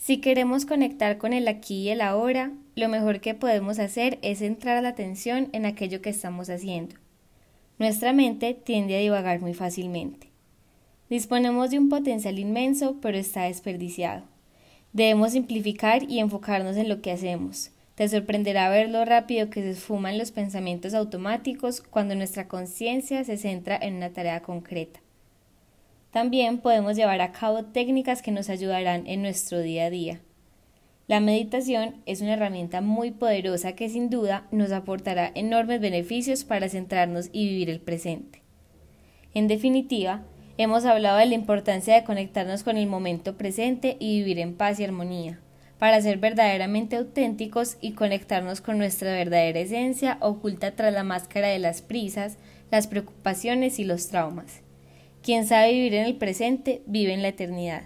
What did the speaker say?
Si queremos conectar con el aquí y el ahora, lo mejor que podemos hacer es centrar la atención en aquello que estamos haciendo. Nuestra mente tiende a divagar muy fácilmente. Disponemos de un potencial inmenso, pero está desperdiciado. Debemos simplificar y enfocarnos en lo que hacemos. Te sorprenderá ver lo rápido que se esfuman los pensamientos automáticos cuando nuestra conciencia se centra en una tarea concreta. También podemos llevar a cabo técnicas que nos ayudarán en nuestro día a día. La meditación es una herramienta muy poderosa que sin duda nos aportará enormes beneficios para centrarnos y vivir el presente. En definitiva, hemos hablado de la importancia de conectarnos con el momento presente y vivir en paz y armonía, para ser verdaderamente auténticos y conectarnos con nuestra verdadera esencia oculta tras la máscara de las prisas, las preocupaciones y los traumas. Quien sabe vivir en el presente vive en la eternidad.